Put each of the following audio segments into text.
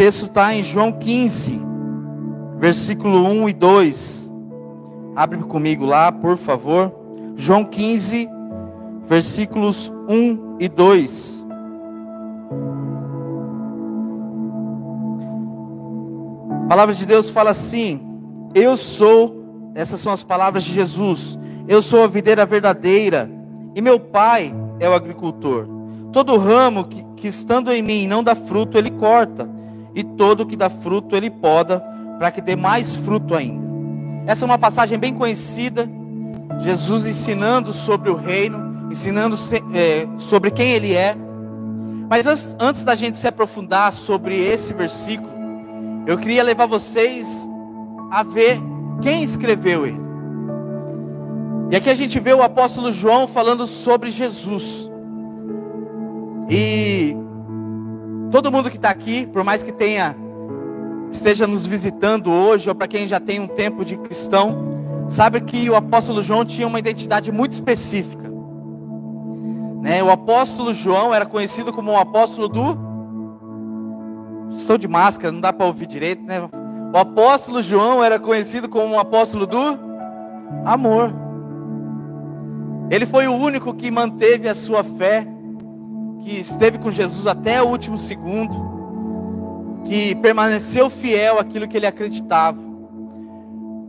texto está em João 15, versículo 1 e 2. Abre comigo lá, por favor. João 15, versículos 1 e 2. A palavra de Deus fala assim: Eu sou, essas são as palavras de Jesus. Eu sou a videira verdadeira, e meu pai é o agricultor. Todo ramo que, que estando em mim não dá fruto, ele corta, e todo que dá fruto, ele poda, para que dê mais fruto ainda. Essa é uma passagem bem conhecida, Jesus ensinando sobre o reino, ensinando é, sobre quem ele é. Mas antes, antes da gente se aprofundar sobre esse versículo, eu queria levar vocês a ver quem escreveu ele. E aqui a gente vê o apóstolo João falando sobre Jesus. E todo mundo que está aqui, por mais que tenha esteja nos visitando hoje ou para quem já tem um tempo de cristão, sabe que o apóstolo João tinha uma identidade muito específica. Né? O apóstolo João era conhecido como o apóstolo do Estou de máscara, não dá para ouvir direito, né? O apóstolo João era conhecido como o apóstolo do amor. Ele foi o único que manteve a sua fé, que esteve com Jesus até o último segundo, que permaneceu fiel àquilo que ele acreditava.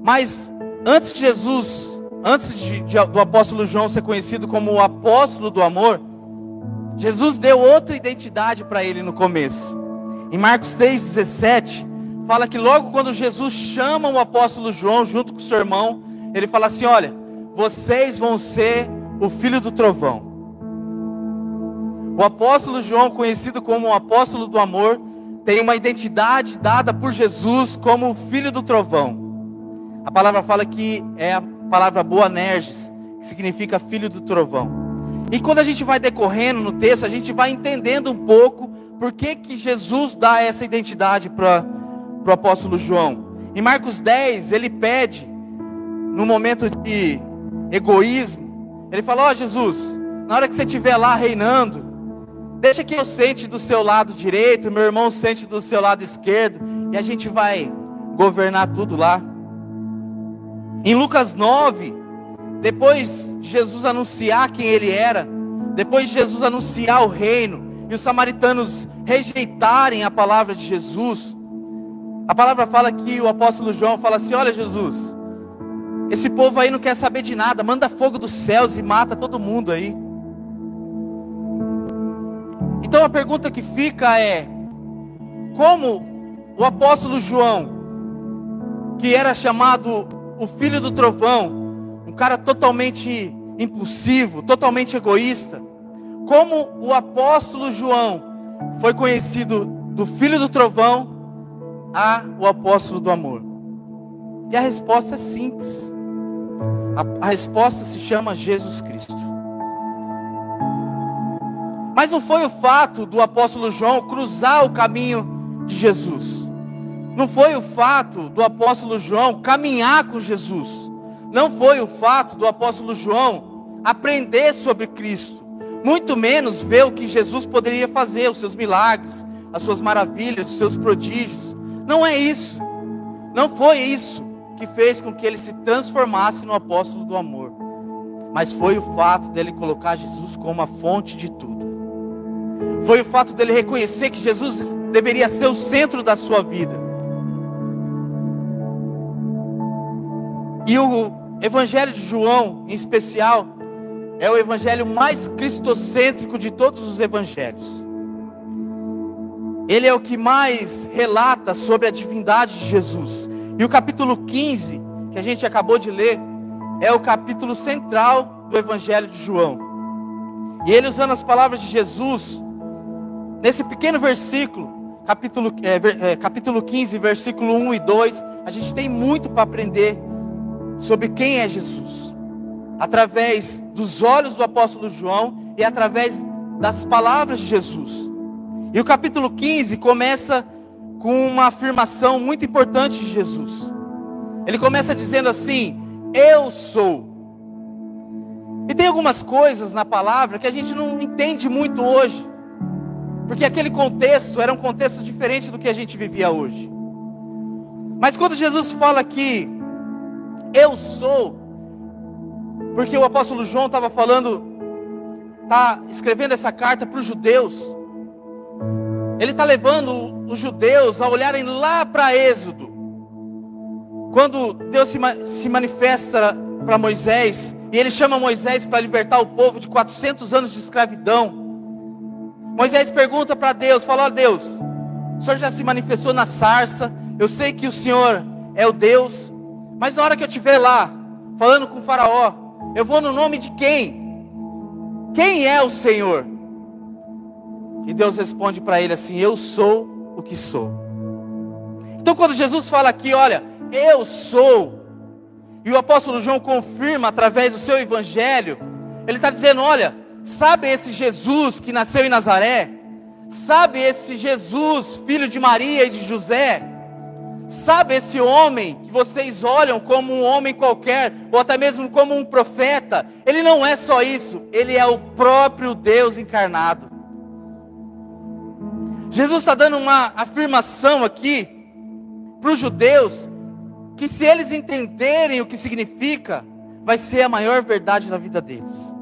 Mas antes de Jesus, antes de, de, do apóstolo João ser conhecido como o apóstolo do amor, Jesus deu outra identidade para ele no começo. Em Marcos 3,17, fala que logo quando Jesus chama o apóstolo João junto com seu irmão, ele fala assim: Olha, vocês vão ser o filho do trovão. O apóstolo João, conhecido como o apóstolo do amor, tem uma identidade dada por Jesus como o filho do trovão. A palavra fala que é a palavra Boanerges, que significa filho do trovão. E quando a gente vai decorrendo no texto, a gente vai entendendo um pouco por que, que Jesus dá essa identidade para o apóstolo João. Em Marcos 10, ele pede, no momento de egoísmo. Ele fala: Ó oh, Jesus, na hora que você estiver lá reinando, deixa que eu sente do seu lado direito, meu irmão sente do seu lado esquerdo, e a gente vai governar tudo lá. Em Lucas 9, depois de Jesus anunciar quem ele era, depois de Jesus anunciar o reino, e os samaritanos rejeitarem a palavra de Jesus, a palavra fala que o apóstolo João fala assim: Olha, Jesus, esse povo aí não quer saber de nada. Manda fogo dos céus e mata todo mundo aí. Então a pergunta que fica é: como o apóstolo João, que era chamado o filho do trovão, um cara totalmente impulsivo, totalmente egoísta, como o apóstolo João foi conhecido do filho do trovão a o apóstolo do amor? E a resposta é simples. A, a resposta se chama Jesus Cristo. Mas não foi o fato do apóstolo João cruzar o caminho de Jesus. Não foi o fato do apóstolo João caminhar com Jesus. Não foi o fato do apóstolo João aprender sobre Cristo. Muito menos ver o que Jesus poderia fazer, os seus milagres, as suas maravilhas, os seus prodígios. Não é isso. Não foi isso que fez com que ele se transformasse no apóstolo do amor, mas foi o fato dele colocar Jesus como a fonte de tudo. Foi o fato dele reconhecer que Jesus deveria ser o centro da sua vida. E o Evangelho de João, em especial, é o evangelho mais cristocêntrico de todos os evangelhos. Ele é o que mais relata sobre a divindade de Jesus. E o capítulo 15, que a gente acabou de ler, é o capítulo central do Evangelho de João. E ele usando as palavras de Jesus, nesse pequeno versículo, capítulo, é, é, capítulo 15, versículo 1 e 2, a gente tem muito para aprender sobre quem é Jesus. Através dos olhos do apóstolo João e através das palavras de Jesus. E o capítulo 15 começa com uma afirmação muito importante de Jesus. Ele começa dizendo assim: Eu sou. E tem algumas coisas na palavra que a gente não entende muito hoje. Porque aquele contexto era um contexto diferente do que a gente vivia hoje. Mas quando Jesus fala que eu sou, porque o apóstolo João estava falando, está escrevendo essa carta para os judeus, ele está levando os judeus a olharem lá para Êxodo, quando Deus se, se manifesta para Moisés, e ele chama Moisés para libertar o povo de 400 anos de escravidão. Moisés pergunta para Deus, fala: ó Deus, o Senhor já se manifestou na sarça, eu sei que o Senhor é o Deus, mas na hora que eu estiver lá, falando com o faraó, eu vou no nome de quem? Quem é o Senhor? E Deus responde para ele assim: Eu sou o que sou. Então, quando Jesus fala aqui, olha, eu sou, e o apóstolo João confirma através do seu evangelho, ele está dizendo: olha, sabe esse Jesus que nasceu em Nazaré? Sabe esse Jesus, filho de Maria e de José? Sabe esse homem que vocês olham como um homem qualquer, ou até mesmo como um profeta? Ele não é só isso, ele é o próprio Deus encarnado. Jesus está dando uma afirmação aqui para os judeus que se eles entenderem o que significa, vai ser a maior verdade da vida deles.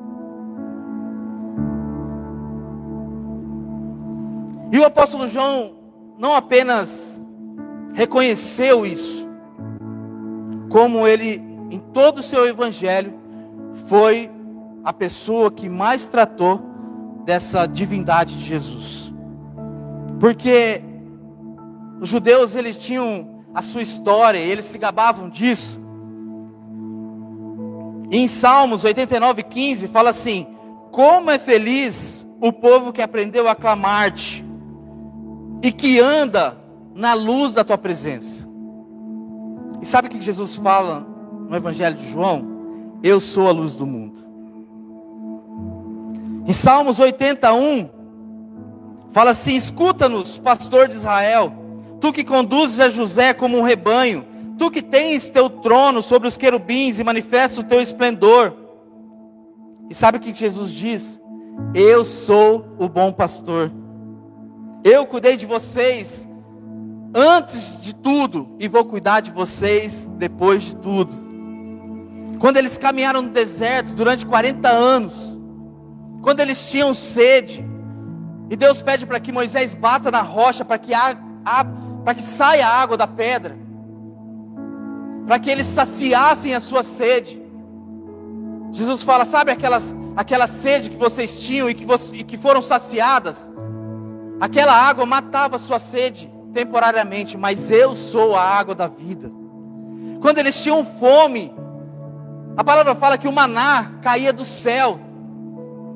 E o apóstolo João não apenas reconheceu isso, como ele, em todo o seu evangelho, foi a pessoa que mais tratou dessa divindade de Jesus. Porque os judeus eles tinham a sua história, eles se gabavam disso. Em Salmos 89, 15, fala assim: Como é feliz o povo que aprendeu a clamar-te e que anda na luz da tua presença. E sabe o que Jesus fala no Evangelho de João? Eu sou a luz do mundo. Em Salmos 81, fala assim: Escuta-nos, pastor de Israel tu que conduzes a José como um rebanho, tu que tens teu trono sobre os querubins e manifesta o teu esplendor. E sabe o que Jesus diz? Eu sou o bom pastor. Eu cuidei de vocês antes de tudo e vou cuidar de vocês depois de tudo. Quando eles caminharam no deserto durante 40 anos, quando eles tinham sede, e Deus pede para que Moisés bata na rocha para que que saia a água da pedra, para que eles saciassem a sua sede. Jesus fala: sabe aquelas, aquela sede que vocês tinham e que, você, e que foram saciadas? Aquela água matava sua sede temporariamente, mas eu sou a água da vida. Quando eles tinham fome, a palavra fala que o maná caía do céu,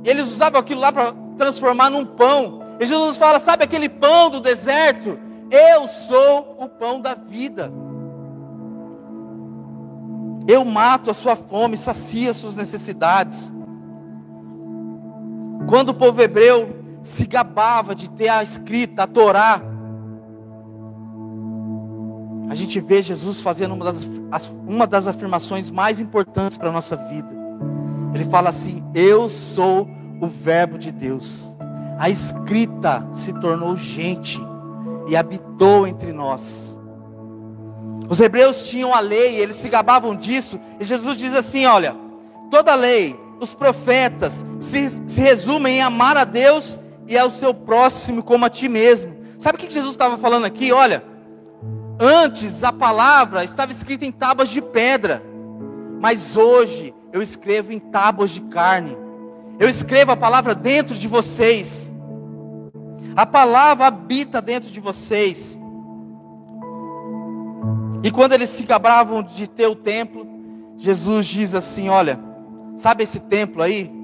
e eles usavam aquilo lá para transformar num pão. E Jesus fala: sabe aquele pão do deserto? Eu sou o pão da vida. Eu mato a sua fome, sacia as suas necessidades. Quando o povo hebreu se gabava de ter a escrita, a Torá, a gente vê Jesus fazendo uma das, uma das afirmações mais importantes para a nossa vida. Ele fala assim: Eu sou o Verbo de Deus. A escrita se tornou gente e habitou entre nós. Os hebreus tinham a lei, eles se gabavam disso, e Jesus diz assim: olha, toda a lei, os profetas, se, se resumem em amar a Deus e ao seu próximo como a ti mesmo. Sabe o que Jesus estava falando aqui? Olha, antes a palavra estava escrita em tábuas de pedra, mas hoje eu escrevo em tábuas de carne. Eu escrevo a palavra dentro de vocês. A palavra habita dentro de vocês. E quando eles se gabravam de ter o templo, Jesus diz assim: Olha, sabe esse templo aí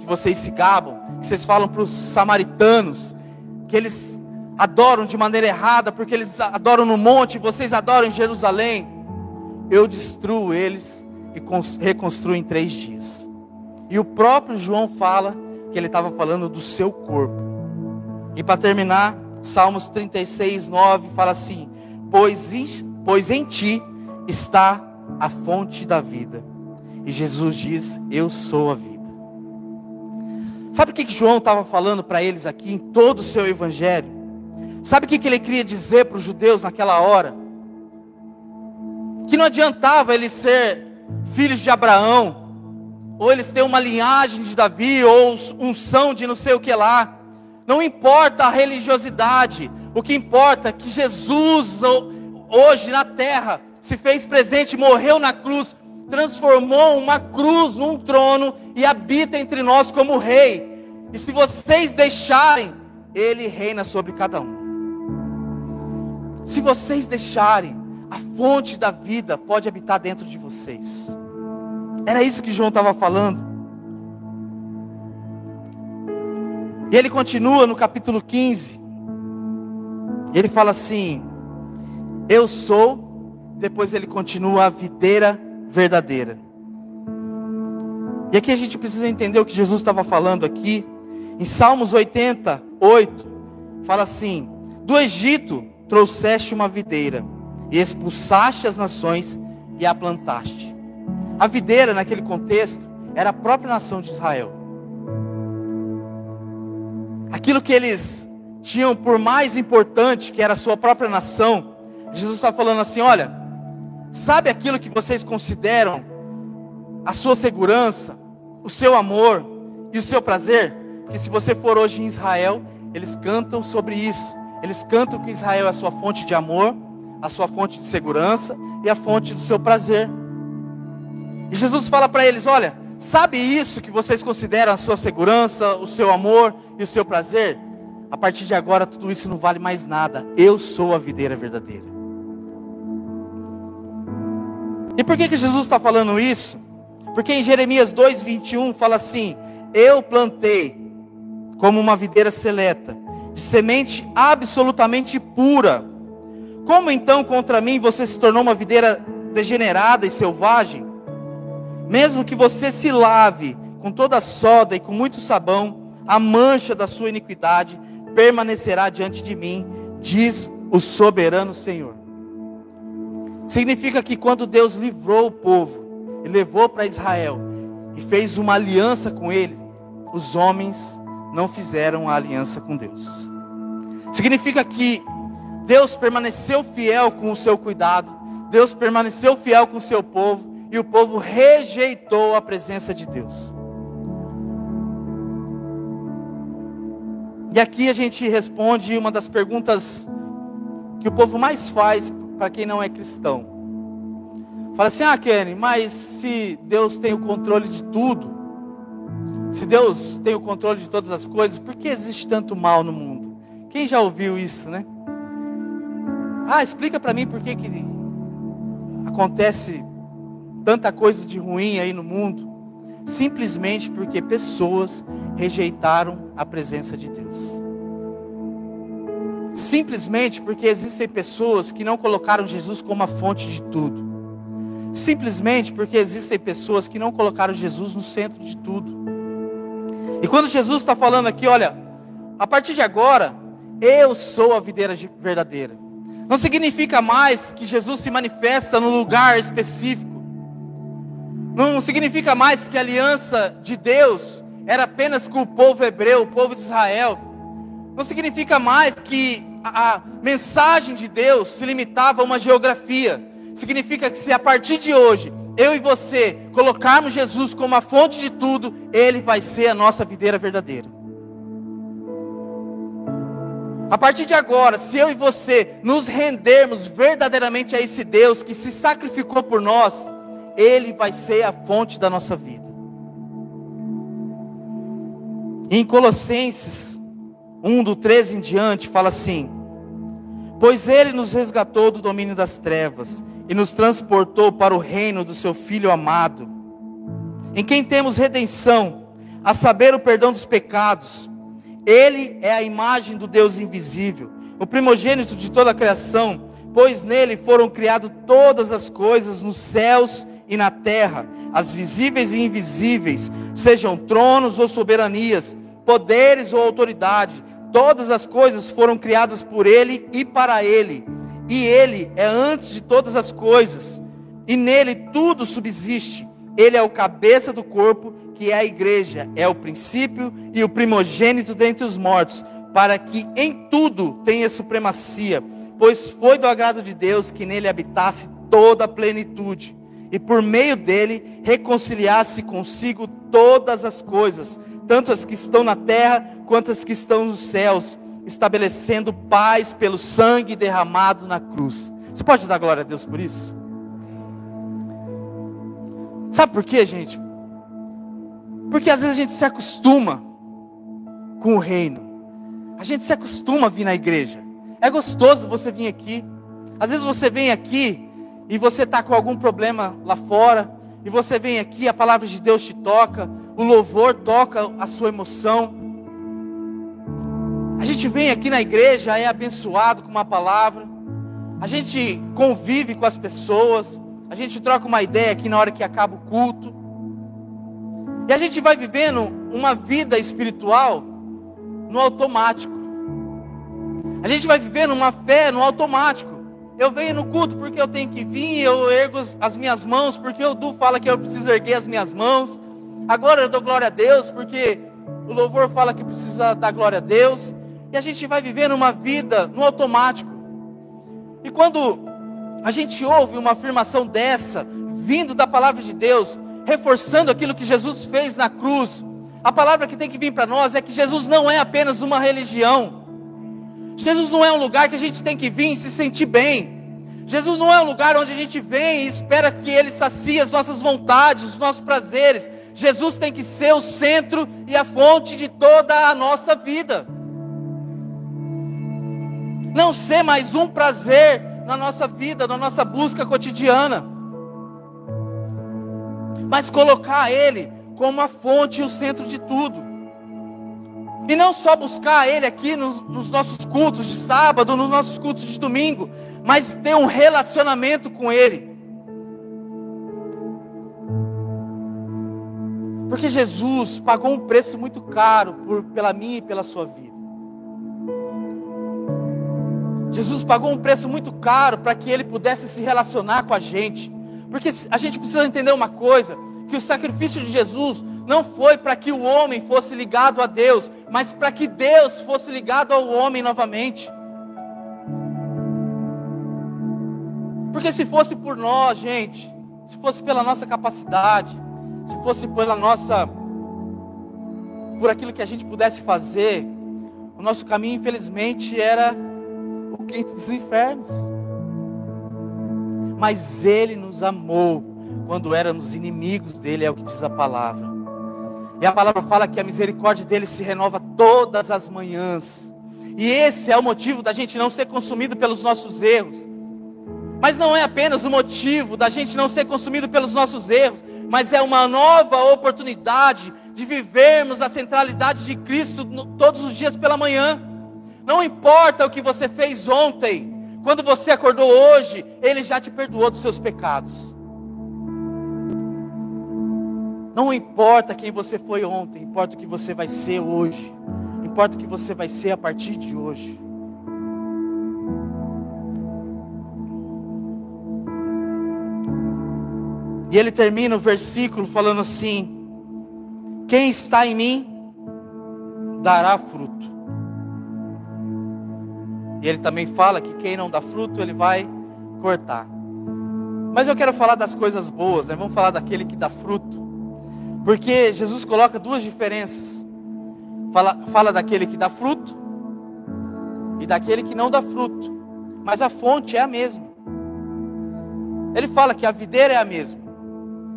que vocês se gabam, que vocês falam para os samaritanos, que eles adoram de maneira errada, porque eles adoram no monte, vocês adoram em Jerusalém. Eu destruo eles e reconstruo em três dias. E o próprio João fala que ele estava falando do seu corpo. E para terminar, Salmos 36, 9 fala assim: pois, pois em ti está a fonte da vida. E Jesus diz: Eu sou a vida. Sabe o que, que João estava falando para eles aqui em todo o seu evangelho? Sabe o que, que ele queria dizer para os judeus naquela hora? Que não adiantava eles ser filhos de Abraão, ou eles têm uma linhagem de Davi, ou unção de não sei o que lá. Não importa a religiosidade, o que importa é que Jesus, hoje na terra, se fez presente, morreu na cruz, transformou uma cruz num trono e habita entre nós como rei. E se vocês deixarem, ele reina sobre cada um. Se vocês deixarem, a fonte da vida pode habitar dentro de vocês. Era isso que João estava falando. E ele continua no capítulo 15. Ele fala assim: Eu sou, depois ele continua a videira verdadeira. E aqui a gente precisa entender o que Jesus estava falando aqui. Em Salmos 88, fala assim: Do Egito trouxeste uma videira, e expulsaste as nações e a plantaste. A videira, naquele contexto, era a própria nação de Israel. Aquilo que eles tinham por mais importante, que era a sua própria nação, Jesus está falando assim: olha, sabe aquilo que vocês consideram a sua segurança, o seu amor e o seu prazer? Porque se você for hoje em Israel, eles cantam sobre isso. Eles cantam que Israel é a sua fonte de amor, a sua fonte de segurança e a fonte do seu prazer. E Jesus fala para eles: olha, sabe isso que vocês consideram a sua segurança, o seu amor e o seu prazer? A partir de agora, tudo isso não vale mais nada. Eu sou a videira verdadeira. E por que, que Jesus está falando isso? Porque em Jeremias 2,21 fala assim: Eu plantei como uma videira seleta, de semente absolutamente pura. Como então contra mim você se tornou uma videira degenerada e selvagem? Mesmo que você se lave com toda a soda e com muito sabão, a mancha da sua iniquidade permanecerá diante de mim, diz o soberano Senhor. Significa que quando Deus livrou o povo e levou para Israel e fez uma aliança com ele, os homens não fizeram a aliança com Deus. Significa que Deus permaneceu fiel com o seu cuidado, Deus permaneceu fiel com o seu povo, e o povo rejeitou a presença de Deus. E aqui a gente responde uma das perguntas que o povo mais faz para quem não é cristão. Fala assim: Ah, Kenny, mas se Deus tem o controle de tudo, se Deus tem o controle de todas as coisas, por que existe tanto mal no mundo? Quem já ouviu isso, né? Ah, explica para mim por que, que acontece tanta coisa de ruim aí no mundo, simplesmente porque pessoas rejeitaram a presença de Deus. Simplesmente porque existem pessoas que não colocaram Jesus como a fonte de tudo. Simplesmente porque existem pessoas que não colocaram Jesus no centro de tudo. E quando Jesus está falando aqui, olha, a partir de agora, eu sou a videira verdadeira. Não significa mais que Jesus se manifesta num lugar específico. Não significa mais que a aliança de Deus era apenas com o povo hebreu, o povo de Israel. Não significa mais que a, a mensagem de Deus se limitava a uma geografia. Significa que se a partir de hoje eu e você colocarmos Jesus como a fonte de tudo, Ele vai ser a nossa videira verdadeira. A partir de agora, se eu e você nos rendermos verdadeiramente a esse Deus que se sacrificou por nós, ele vai ser a fonte da nossa vida. Em Colossenses 1, do 13 em diante, fala assim: Pois Ele nos resgatou do domínio das trevas e nos transportou para o reino do Seu Filho amado, em quem temos redenção, a saber, o perdão dos pecados. Ele é a imagem do Deus invisível, o primogênito de toda a criação, pois nele foram criadas todas as coisas nos céus e na terra, as visíveis e invisíveis, sejam tronos ou soberanias, poderes ou autoridade, todas as coisas foram criadas por Ele e para Ele, e Ele é antes de todas as coisas, e nele tudo subsiste, Ele é o cabeça do corpo, que é a igreja, é o princípio e o primogênito dentre os mortos, para que em tudo tenha supremacia, pois foi do agrado de Deus que nele habitasse toda a plenitude, e por meio dele reconciliasse consigo todas as coisas, tanto as que estão na terra quanto as que estão nos céus, estabelecendo paz pelo sangue derramado na cruz. Você pode dar glória a Deus por isso? Sabe por quê, gente? Porque às vezes a gente se acostuma com o reino. A gente se acostuma a vir na igreja. É gostoso você vir aqui. Às vezes você vem aqui e você está com algum problema lá fora. E você vem aqui, a palavra de Deus te toca. O louvor toca a sua emoção. A gente vem aqui na igreja, é abençoado com uma palavra. A gente convive com as pessoas. A gente troca uma ideia aqui na hora que acaba o culto. E a gente vai vivendo uma vida espiritual no automático. A gente vai vivendo uma fé no automático. Eu venho no culto porque eu tenho que vir, eu ergo as minhas mãos, porque o Du fala que eu preciso erguer as minhas mãos. Agora eu dou glória a Deus, porque o louvor fala que precisa dar glória a Deus. E a gente vai vivendo uma vida no automático. E quando a gente ouve uma afirmação dessa, vindo da palavra de Deus, reforçando aquilo que Jesus fez na cruz. A palavra que tem que vir para nós é que Jesus não é apenas uma religião. Jesus não é um lugar que a gente tem que vir e se sentir bem. Jesus não é um lugar onde a gente vem e espera que Ele sacie as nossas vontades, os nossos prazeres. Jesus tem que ser o centro e a fonte de toda a nossa vida. Não ser mais um prazer na nossa vida, na nossa busca cotidiana. Mas colocar Ele como a fonte e o centro de tudo. E não só buscar Ele aqui nos, nos nossos cultos de sábado, nos nossos cultos de domingo, mas ter um relacionamento com Ele. Porque Jesus pagou um preço muito caro por, pela minha e pela sua vida. Jesus pagou um preço muito caro para que ele pudesse se relacionar com a gente. Porque a gente precisa entender uma coisa: que o sacrifício de Jesus não foi para que o homem fosse ligado a Deus, mas para que Deus fosse ligado ao homem novamente. Porque se fosse por nós, gente, se fosse pela nossa capacidade, se fosse pela nossa por aquilo que a gente pudesse fazer, o nosso caminho infelizmente era quente dos infernos. Mas Ele nos amou quando éramos inimigos dele, é o que diz a palavra. E a palavra fala que a misericórdia dele se renova todas as manhãs. E esse é o motivo da gente não ser consumido pelos nossos erros. Mas não é apenas o motivo da gente não ser consumido pelos nossos erros, mas é uma nova oportunidade de vivermos a centralidade de Cristo todos os dias pela manhã. Não importa o que você fez ontem, quando você acordou hoje, Ele já te perdoou dos seus pecados. Não importa quem você foi ontem, importa o que você vai ser hoje. Importa o que você vai ser a partir de hoje. E ele termina o versículo falando assim: Quem está em mim dará fruto. E ele também fala que quem não dá fruto, ele vai cortar. Mas eu quero falar das coisas boas, né? Vamos falar daquele que dá fruto. Porque Jesus coloca duas diferenças. Fala, fala daquele que dá fruto e daquele que não dá fruto. Mas a fonte é a mesma. Ele fala que a videira é a mesma.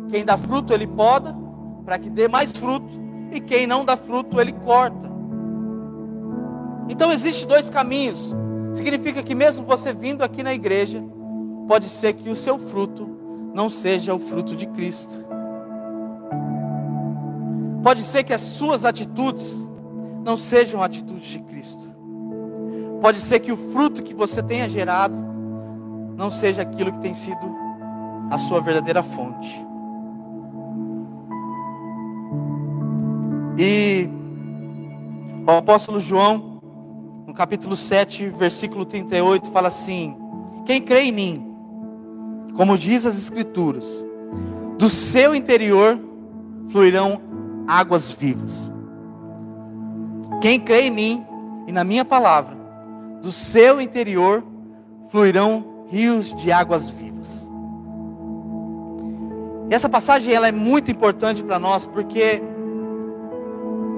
Quem dá fruto, ele poda para que dê mais fruto. E quem não dá fruto, ele corta. Então existe dois caminhos Significa que mesmo você vindo aqui na igreja, pode ser que o seu fruto não seja o fruto de Cristo. Pode ser que as suas atitudes não sejam atitudes de Cristo. Pode ser que o fruto que você tenha gerado não seja aquilo que tem sido a sua verdadeira fonte. E o apóstolo João no capítulo 7, versículo 38, fala assim: Quem crê em mim, como diz as Escrituras, do seu interior fluirão águas vivas. Quem crê em mim e na minha palavra, do seu interior fluirão rios de águas vivas. E essa passagem ela é muito importante para nós porque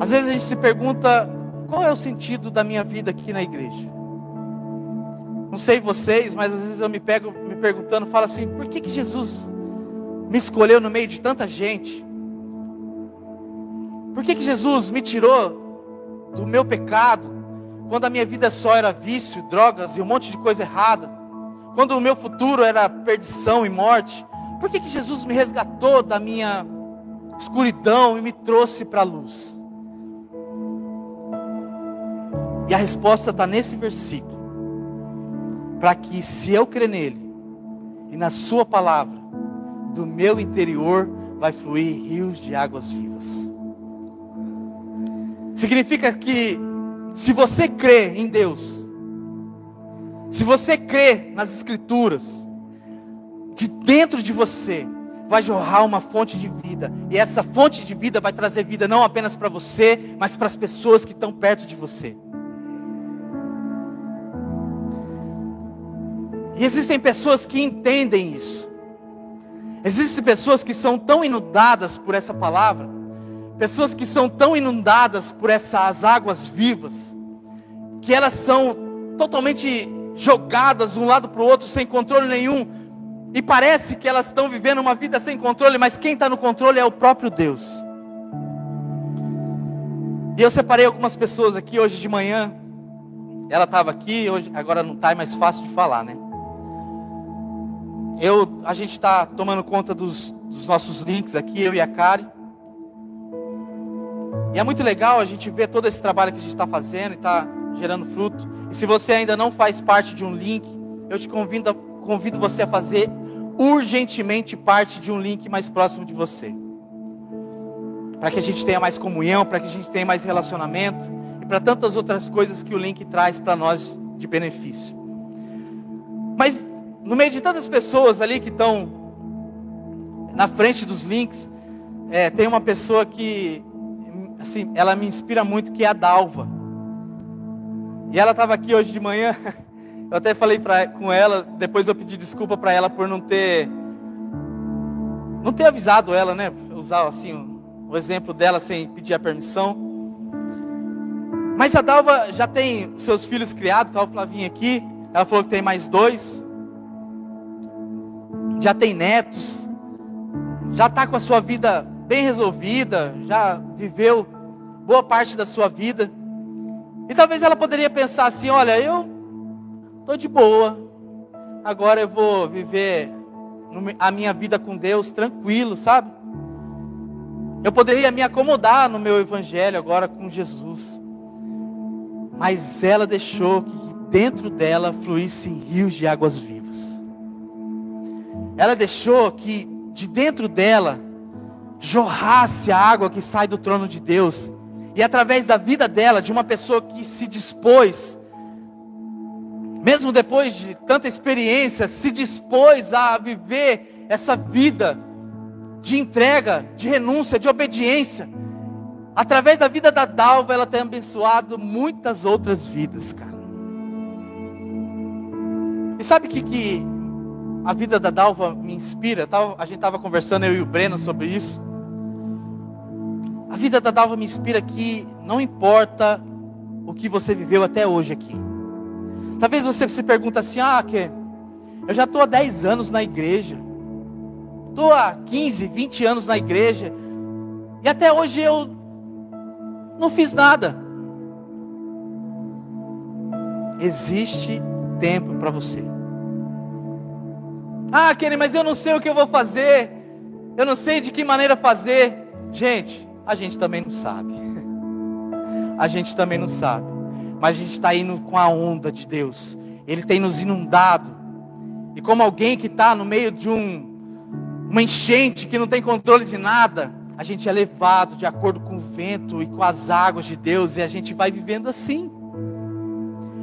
às vezes a gente se pergunta qual é o sentido da minha vida aqui na igreja. Não sei vocês, mas às vezes eu me pego me perguntando, falo assim, por que, que Jesus me escolheu no meio de tanta gente? Por que, que Jesus me tirou do meu pecado, quando a minha vida só era vício, drogas e um monte de coisa errada? Quando o meu futuro era perdição e morte? Por que, que Jesus me resgatou da minha escuridão e me trouxe para a luz? E a resposta está nesse versículo. Para que, se eu crer nele e na Sua palavra, do meu interior vai fluir rios de águas vivas. Significa que, se você crê em Deus, se você crê nas Escrituras, de dentro de você vai jorrar uma fonte de vida. E essa fonte de vida vai trazer vida não apenas para você, mas para as pessoas que estão perto de você. E existem pessoas que entendem isso. Existem pessoas que são tão inundadas por essa palavra, pessoas que são tão inundadas por essas águas vivas, que elas são totalmente jogadas um lado para o outro sem controle nenhum, e parece que elas estão vivendo uma vida sem controle, mas quem está no controle é o próprio Deus. E eu separei algumas pessoas aqui hoje de manhã. Ela estava aqui, hoje, agora não está, é mais fácil de falar, né? Eu, a gente está tomando conta dos, dos, nossos links aqui, eu e a Kari. E é muito legal a gente ver todo esse trabalho que a gente está fazendo e está gerando fruto. E se você ainda não faz parte de um link, eu te convido, convido você a fazer urgentemente parte de um link mais próximo de você. Para que a gente tenha mais comunhão, para que a gente tenha mais relacionamento e para tantas outras coisas que o link traz para nós de benefício. Mas no meio de tantas pessoas ali que estão na frente dos links, é, tem uma pessoa que, assim, ela me inspira muito, que é a Dalva. E ela estava aqui hoje de manhã. Eu até falei pra, com ela, depois eu pedi desculpa para ela por não ter, não ter avisado ela, né? Usar assim o, o exemplo dela sem pedir a permissão. Mas a Dalva já tem seus filhos criados, tá o Flavinho aqui. Ela falou que tem mais dois já tem netos, já está com a sua vida bem resolvida, já viveu boa parte da sua vida. E talvez ela poderia pensar assim: olha, eu estou de boa, agora eu vou viver a minha vida com Deus tranquilo, sabe? Eu poderia me acomodar no meu evangelho agora com Jesus. Mas ela deixou que dentro dela fluíssem rios de águas vivas. Ela deixou que de dentro dela jorrasse a água que sai do trono de Deus. E através da vida dela, de uma pessoa que se dispôs, mesmo depois de tanta experiência, se dispôs a viver essa vida de entrega, de renúncia, de obediência. Através da vida da Dalva, ela tem abençoado muitas outras vidas, cara. E sabe o que, que a vida da Dalva me inspira. A gente estava conversando, eu e o Breno, sobre isso. A vida da Dalva me inspira que não importa o que você viveu até hoje aqui. Talvez você se pergunte assim: ah, que eu já estou há 10 anos na igreja. Estou há 15, 20 anos na igreja. E até hoje eu não fiz nada. Existe tempo para você. Ah, Kenny, mas eu não sei o que eu vou fazer. Eu não sei de que maneira fazer. Gente, a gente também não sabe. A gente também não sabe. Mas a gente está indo com a onda de Deus. Ele tem nos inundado. E como alguém que está no meio de um, uma enchente que não tem controle de nada, a gente é levado de acordo com o vento e com as águas de Deus. E a gente vai vivendo assim.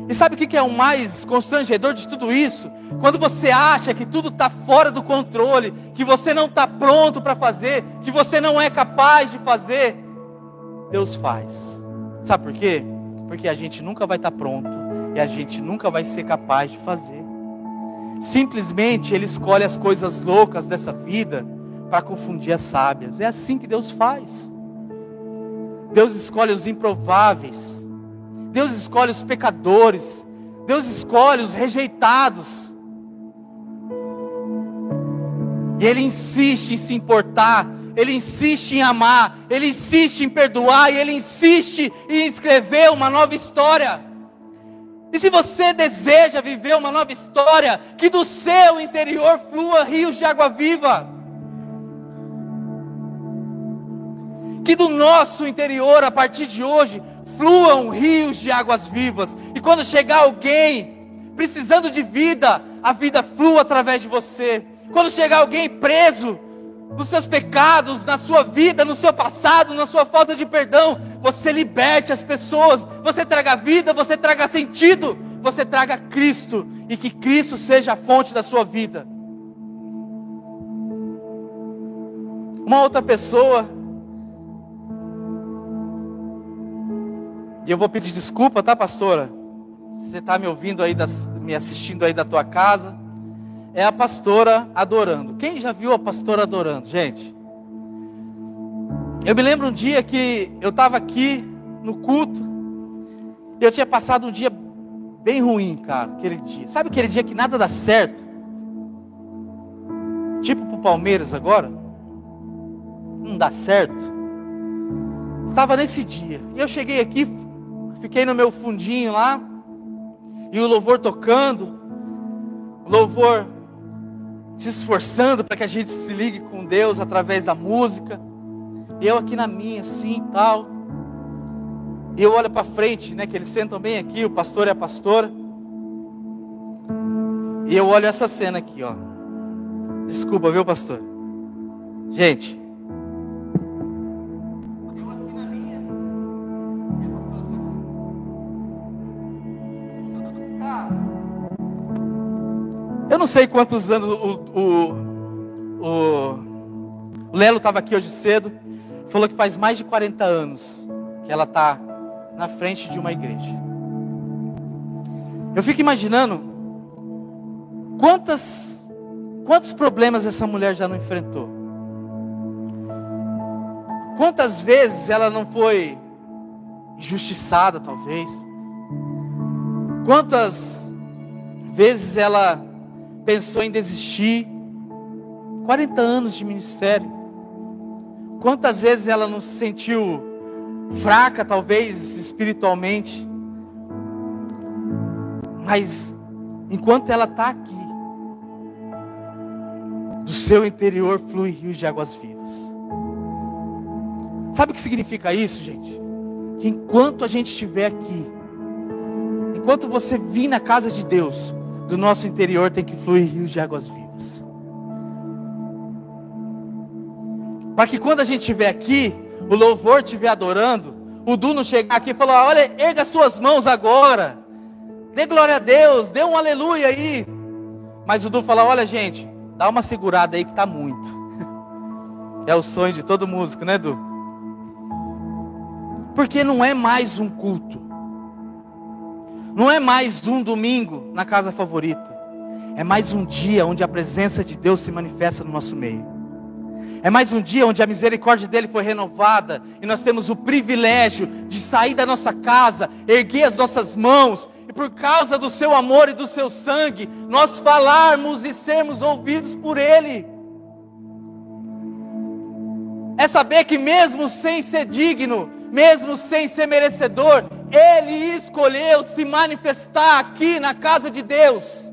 E sabe o que é o mais constrangedor de tudo isso? Quando você acha que tudo está fora do controle, que você não está pronto para fazer, que você não é capaz de fazer, Deus faz. Sabe por quê? Porque a gente nunca vai estar tá pronto e a gente nunca vai ser capaz de fazer. Simplesmente Ele escolhe as coisas loucas dessa vida para confundir as sábias. É assim que Deus faz. Deus escolhe os improváveis. Deus escolhe os pecadores. Deus escolhe os rejeitados. E Ele insiste em se importar. Ele insiste em amar. Ele insiste em perdoar. E Ele insiste em escrever uma nova história. E se você deseja viver uma nova história, que do seu interior flua rios de água viva. Que do nosso interior, a partir de hoje, fluam rios de águas vivas. E quando chegar alguém precisando de vida, a vida flua através de você. Quando chegar alguém preso nos seus pecados, na sua vida, no seu passado, na sua falta de perdão, você liberte as pessoas, você traga vida, você traga sentido, você traga Cristo e que Cristo seja a fonte da sua vida. Uma outra pessoa E eu vou pedir desculpa, tá, pastora? Você está me ouvindo aí, das, me assistindo aí da tua casa. É a pastora adorando. Quem já viu a pastora adorando, gente? Eu me lembro um dia que eu estava aqui no culto. E eu tinha passado um dia bem ruim, cara, aquele dia. Sabe aquele dia que nada dá certo? Tipo pro Palmeiras agora? Não dá certo. Estava nesse dia. E eu cheguei aqui, Fiquei no meu fundinho lá. E o louvor tocando. Louvor se esforçando para que a gente se ligue com Deus através da música. E eu aqui na minha, assim e tal. E eu olho para frente, né? Que eles sentam bem aqui, o pastor e a pastora. E eu olho essa cena aqui, ó. Desculpa, viu, pastor? Gente, não sei quantos anos o, o, o, Lelo estava aqui hoje cedo. Falou que faz mais de 40 anos que ela está na frente de uma igreja. Eu fico imaginando quantas, quantos problemas essa mulher já não enfrentou. Quantas vezes ela não foi injustiçada, talvez. Quantas vezes ela pensou em desistir. 40 anos de ministério. Quantas vezes ela não se sentiu fraca, talvez espiritualmente. Mas enquanto ela está aqui, do seu interior flui rios de águas vivas. Sabe o que significa isso, gente? Que enquanto a gente estiver aqui, enquanto você vir na casa de Deus, do nosso interior tem que fluir rios de águas vivas. Para que quando a gente estiver aqui, o louvor estiver adorando, o Du não chegar aqui e falar: olha, erga suas mãos agora, dê glória a Deus, dê um aleluia aí. Mas o Du fala: olha, gente, dá uma segurada aí que está muito. É o sonho de todo músico, né, Du? Porque não é mais um culto. Não é mais um domingo na casa favorita. É mais um dia onde a presença de Deus se manifesta no nosso meio. É mais um dia onde a misericórdia dele foi renovada e nós temos o privilégio de sair da nossa casa, erguer as nossas mãos e por causa do seu amor e do seu sangue, nós falarmos e sermos ouvidos por ele. É saber que mesmo sem ser digno, mesmo sem ser merecedor, ele escolheu se manifestar aqui na casa de Deus.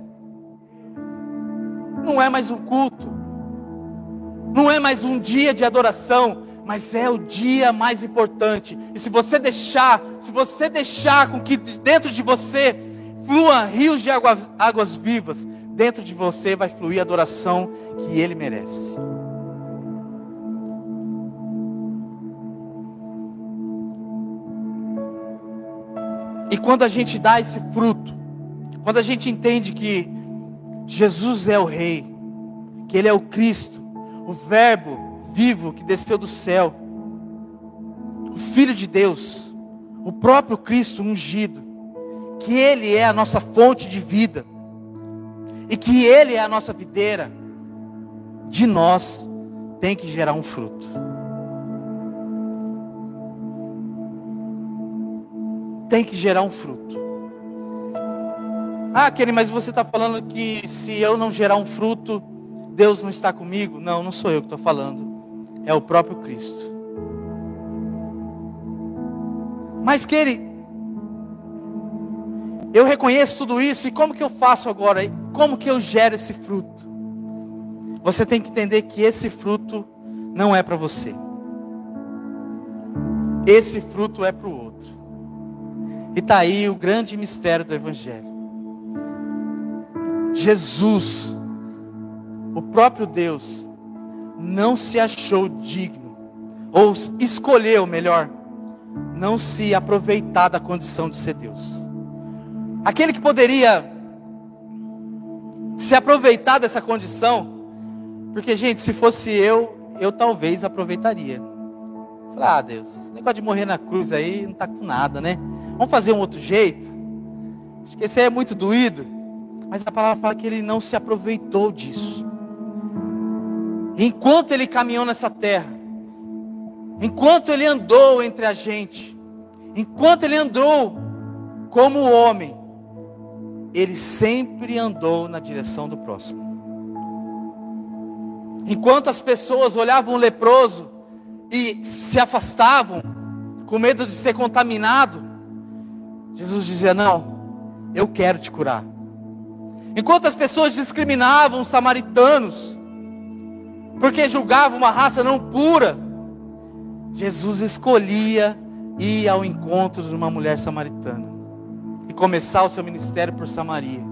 Não é mais um culto, não é mais um dia de adoração, mas é o dia mais importante. E se você deixar, se você deixar com que dentro de você flua rios de água, águas vivas, dentro de você vai fluir a adoração que ele merece. E quando a gente dá esse fruto, quando a gente entende que Jesus é o Rei, que Ele é o Cristo, o Verbo vivo que desceu do céu, o Filho de Deus, o próprio Cristo ungido, que Ele é a nossa fonte de vida, e que Ele é a nossa videira, de nós tem que gerar um fruto. Tem que gerar um fruto. Ah, Kenny, mas você está falando que se eu não gerar um fruto, Deus não está comigo? Não, não sou eu que estou falando. É o próprio Cristo. Mas, Kenny, eu reconheço tudo isso e como que eu faço agora? Como que eu gero esse fruto? Você tem que entender que esse fruto não é para você. Esse fruto é para o outro. E está aí o grande mistério do Evangelho. Jesus, o próprio Deus, não se achou digno, ou escolheu melhor, não se aproveitar da condição de ser Deus. Aquele que poderia se aproveitar dessa condição, porque, gente, se fosse eu, eu talvez aproveitaria. Falar, ah, Deus, negócio de morrer na cruz aí não está com nada, né? Vamos fazer um outro jeito? Acho que esse aí é muito doído. Mas a palavra fala que ele não se aproveitou disso. Enquanto ele caminhou nessa terra, enquanto ele andou entre a gente, enquanto ele andou como homem, ele sempre andou na direção do próximo. Enquanto as pessoas olhavam o leproso e se afastavam, com medo de ser contaminado, Jesus dizia: Não, eu quero te curar. Enquanto as pessoas discriminavam os samaritanos, porque julgavam uma raça não pura, Jesus escolhia ir ao encontro de uma mulher samaritana e começar o seu ministério por Samaria.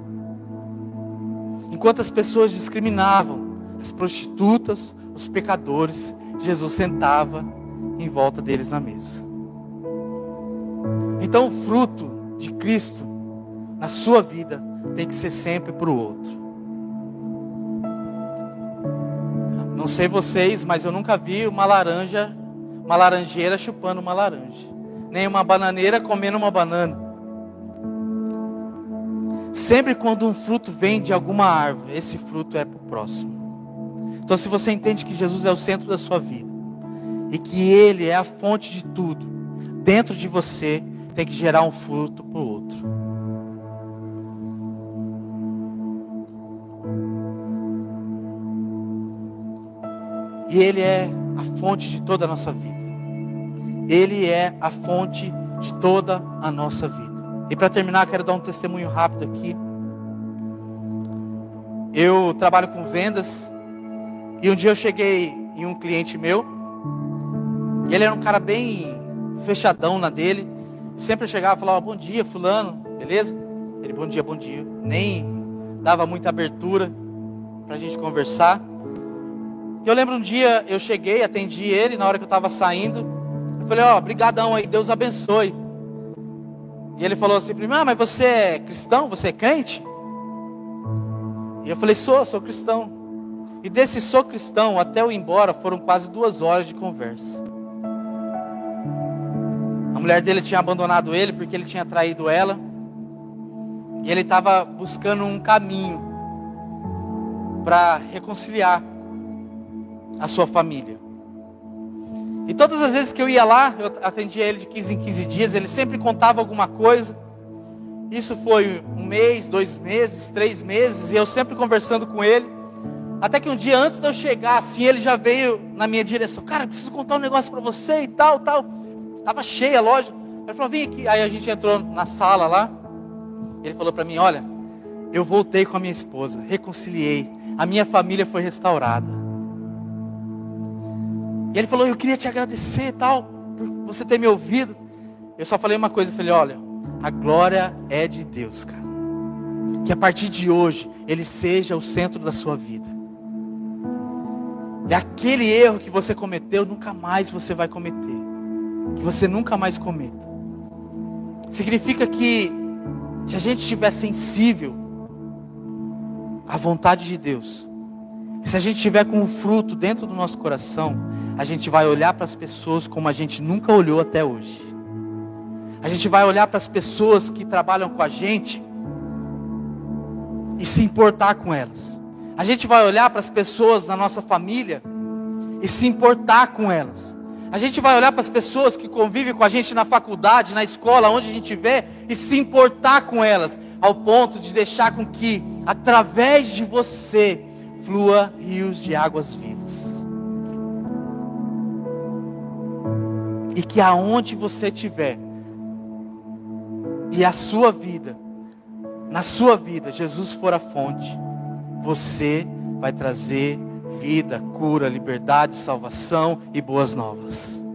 Enquanto as pessoas discriminavam, as prostitutas, os pecadores, Jesus sentava em volta deles na mesa. Então, o fruto de Cristo na sua vida tem que ser sempre para o outro. Não sei vocês, mas eu nunca vi uma laranja, uma laranjeira chupando uma laranja, nem uma bananeira comendo uma banana. Sempre quando um fruto vem de alguma árvore, esse fruto é para o próximo. Então, se você entende que Jesus é o centro da sua vida e que Ele é a fonte de tudo, dentro de você tem que gerar um fruto para o outro. E Ele é a fonte de toda a nossa vida. Ele é a fonte de toda a nossa vida. E para terminar, quero dar um testemunho rápido aqui. Eu trabalho com vendas e um dia eu cheguei em um cliente meu, e ele era um cara bem fechadão na dele. Sempre chegava e falava, bom dia, fulano, beleza? Ele, bom dia, bom dia. Nem dava muita abertura para a gente conversar. E eu lembro um dia, eu cheguei, atendi ele, na hora que eu estava saindo, eu falei, ó, oh, brigadão aí, Deus abençoe. E ele falou assim, ah, mas você é cristão? Você é crente? E eu falei, sou, sou cristão. E desse sou cristão até eu ir embora foram quase duas horas de conversa. A mulher dele tinha abandonado ele porque ele tinha traído ela. E ele estava buscando um caminho para reconciliar a sua família. E todas as vezes que eu ia lá, eu atendia ele de 15 em 15 dias, ele sempre contava alguma coisa. Isso foi um mês, dois meses, três meses, e eu sempre conversando com ele. Até que um dia antes de eu chegar, assim, ele já veio na minha direção. Cara, preciso contar um negócio para você e tal, tal. Tava cheia a loja. Ele falou, vem aqui. Aí a gente entrou na sala lá. Ele falou para mim, olha, eu voltei com a minha esposa, reconciliei. A minha família foi restaurada. E ele falou, eu queria te agradecer e tal, por você ter me ouvido. Eu só falei uma coisa, eu falei, olha, a glória é de Deus, cara. Que a partir de hoje, Ele seja o centro da sua vida. É aquele erro que você cometeu, nunca mais você vai cometer. Que você nunca mais cometa. Significa que se a gente estiver sensível à vontade de Deus, se a gente estiver com o fruto dentro do nosso coração, a gente vai olhar para as pessoas como a gente nunca olhou até hoje. A gente vai olhar para as pessoas que trabalham com a gente e se importar com elas. A gente vai olhar para as pessoas na nossa família e se importar com elas. A gente vai olhar para as pessoas que convivem com a gente na faculdade, na escola, onde a gente vê, e se importar com elas, ao ponto de deixar com que, através de você, flua rios de águas vivas. E que aonde você estiver, e a sua vida, na sua vida, Jesus for a fonte, você vai trazer vida, cura, liberdade, salvação e boas novas.